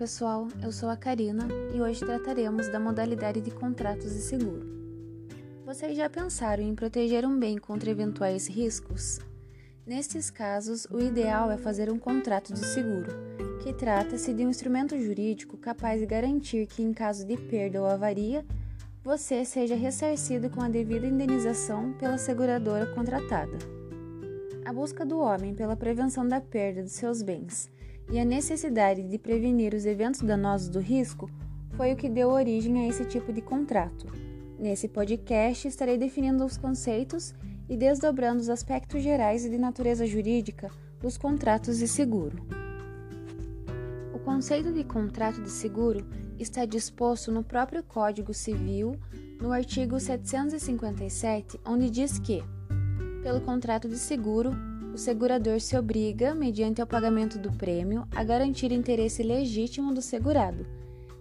pessoal, eu sou a Karina e hoje trataremos da modalidade de contratos de seguro. Vocês já pensaram em proteger um bem contra eventuais riscos? Nestes casos, o ideal é fazer um contrato de seguro, que trata-se de um instrumento jurídico capaz de garantir que, em caso de perda ou avaria, você seja ressarcido com a devida indenização pela seguradora contratada. A busca do homem pela prevenção da perda de seus bens e a necessidade de prevenir os eventos danosos do risco foi o que deu origem a esse tipo de contrato. Nesse podcast, estarei definindo os conceitos e desdobrando os aspectos gerais e de natureza jurídica dos contratos de seguro. O conceito de contrato de seguro está disposto no próprio Código Civil, no artigo 757, onde diz que, pelo contrato de seguro, o segurador se obriga, mediante o pagamento do prêmio, a garantir interesse legítimo do segurado,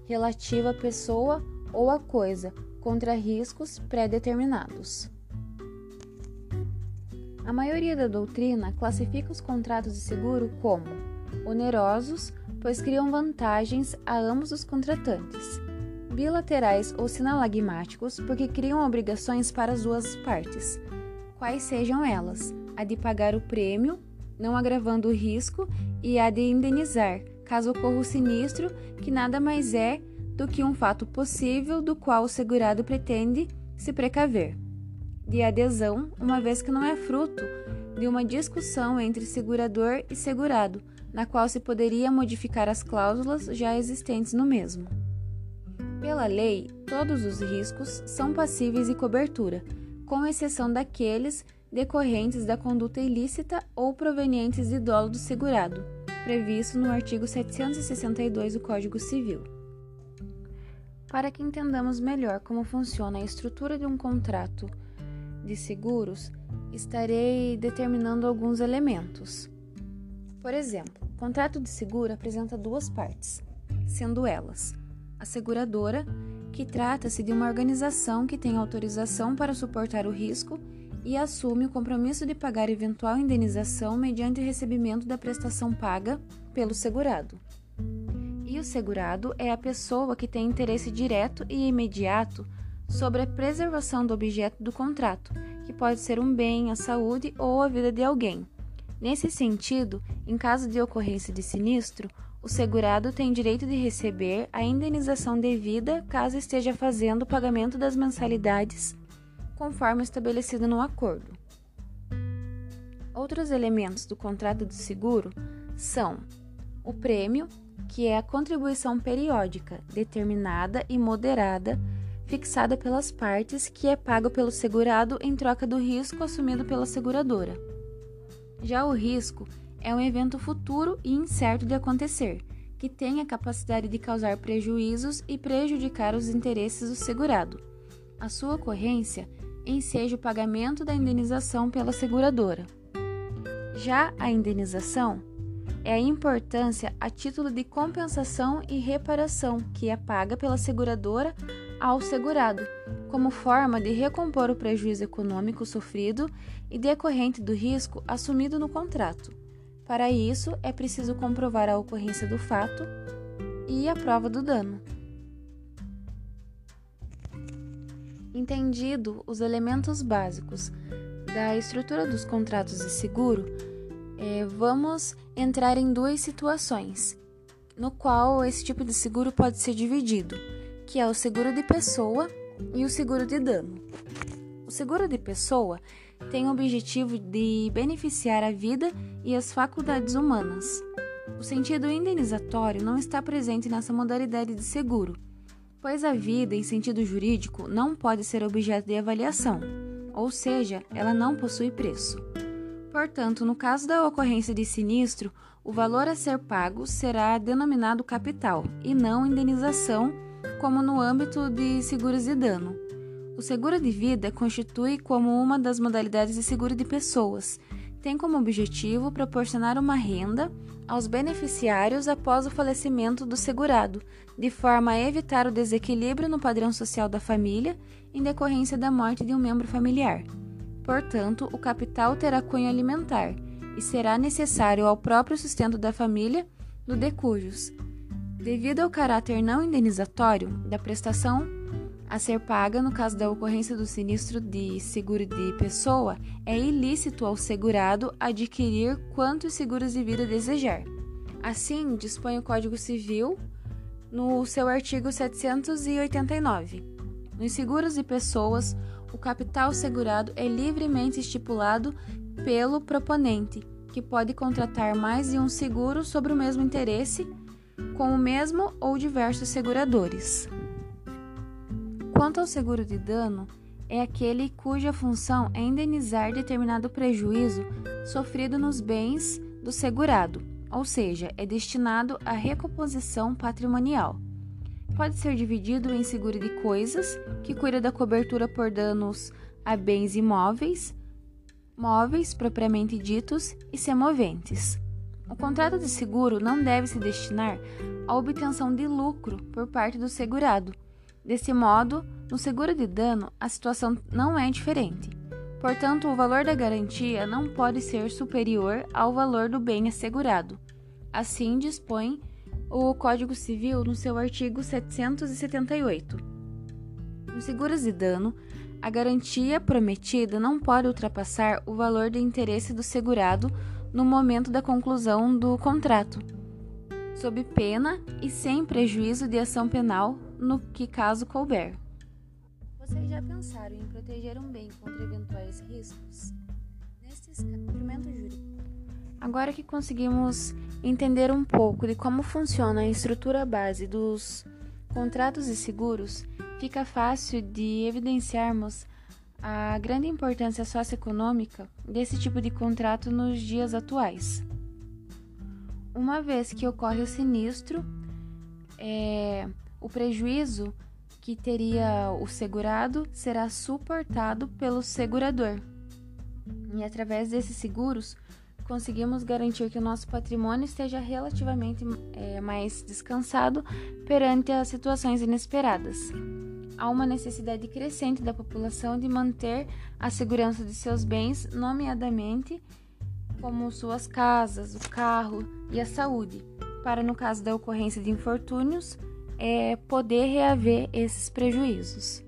relativo à pessoa ou à coisa, contra riscos pré-determinados. A maioria da doutrina classifica os contratos de seguro como onerosos, pois criam vantagens a ambos os contratantes, bilaterais ou sinalagmáticos, porque criam obrigações para as duas partes, quais sejam elas a de pagar o prêmio, não agravando o risco, e a de indenizar, caso ocorra o sinistro, que nada mais é do que um fato possível do qual o segurado pretende se precaver. De adesão, uma vez que não é fruto de uma discussão entre segurador e segurado, na qual se poderia modificar as cláusulas já existentes no mesmo. Pela lei, todos os riscos são passíveis de cobertura, com exceção daqueles decorrentes da conduta ilícita ou provenientes de dolo do segurado, previsto no artigo 762 do Código Civil. Para que entendamos melhor como funciona a estrutura de um contrato de seguros, estarei determinando alguns elementos. Por exemplo, o contrato de seguro apresenta duas partes, sendo elas a seguradora, que trata-se de uma organização que tem autorização para suportar o risco e assume o compromisso de pagar eventual indenização mediante recebimento da prestação paga pelo segurado. E o segurado é a pessoa que tem interesse direto e imediato sobre a preservação do objeto do contrato, que pode ser um bem, a saúde ou a vida de alguém. Nesse sentido, em caso de ocorrência de sinistro, o segurado tem direito de receber a indenização devida caso esteja fazendo o pagamento das mensalidades conforme estabelecido no acordo. Outros elementos do contrato de seguro são o prêmio, que é a contribuição periódica, determinada e moderada, fixada pelas partes, que é pago pelo segurado em troca do risco assumido pela seguradora. Já o risco é um evento futuro e incerto de acontecer, que tem a capacidade de causar prejuízos e prejudicar os interesses do segurado. A sua ocorrência enseja o pagamento da indenização pela seguradora. Já a indenização é a importância a título de compensação e reparação que é paga pela seguradora ao segurado, como forma de recompor o prejuízo econômico sofrido e decorrente do risco assumido no contrato. Para isso, é preciso comprovar a ocorrência do fato e a prova do dano. Entendido os elementos básicos da estrutura dos contratos de seguro, é, vamos entrar em duas situações, no qual esse tipo de seguro pode ser dividido, que é o seguro de pessoa e o seguro de dano. O seguro de pessoa tem o objetivo de beneficiar a vida e as faculdades humanas. O sentido indenizatório não está presente nessa modalidade de seguro pois a vida, em sentido jurídico, não pode ser objeto de avaliação, ou seja, ela não possui preço. Portanto, no caso da ocorrência de sinistro, o valor a ser pago será denominado capital e não indenização, como no âmbito de seguros de dano. O seguro de vida constitui como uma das modalidades de seguro de pessoas tem como objetivo proporcionar uma renda aos beneficiários após o falecimento do segurado, de forma a evitar o desequilíbrio no padrão social da família em decorrência da morte de um membro familiar. Portanto, o capital terá cunho alimentar e será necessário ao próprio sustento da família do decujus. Devido ao caráter não indenizatório da prestação a ser paga no caso da ocorrência do sinistro de seguro de pessoa, é ilícito ao segurado adquirir quantos seguros de vida desejar. Assim, dispõe o Código Civil no seu artigo 789. Nos seguros de pessoas, o capital segurado é livremente estipulado pelo proponente, que pode contratar mais de um seguro sobre o mesmo interesse com o mesmo ou diversos seguradores. Quanto ao seguro de dano, é aquele cuja função é indenizar determinado prejuízo sofrido nos bens do segurado, ou seja, é destinado à recomposição patrimonial. Pode ser dividido em seguro de coisas, que cuida da cobertura por danos a bens imóveis, móveis propriamente ditos e semoventes. O contrato de seguro não deve se destinar à obtenção de lucro por parte do segurado Desse modo, no seguro de dano, a situação não é diferente. Portanto, o valor da garantia não pode ser superior ao valor do bem assegurado. Assim dispõe o Código Civil no seu artigo 778. Nos seguros de dano, a garantia prometida não pode ultrapassar o valor de interesse do segurado no momento da conclusão do contrato, sob pena e sem prejuízo de ação penal no que caso couber. Vocês já pensaram em proteger um bem contra eventuais riscos? Nestes instrumento jurídico. Agora que conseguimos entender um pouco de como funciona a estrutura base dos contratos e seguros, fica fácil de evidenciarmos a grande importância socioeconômica desse tipo de contrato nos dias atuais. Uma vez que ocorre o sinistro, é, o prejuízo que teria o segurado será suportado pelo segurador. E através desses seguros, conseguimos garantir que o nosso patrimônio esteja relativamente é, mais descansado perante as situações inesperadas. Há uma necessidade crescente da população de manter a segurança de seus bens, nomeadamente como suas casas, o carro e a saúde, para, no caso da ocorrência de infortúnios, é poder reaver esses prejuízos.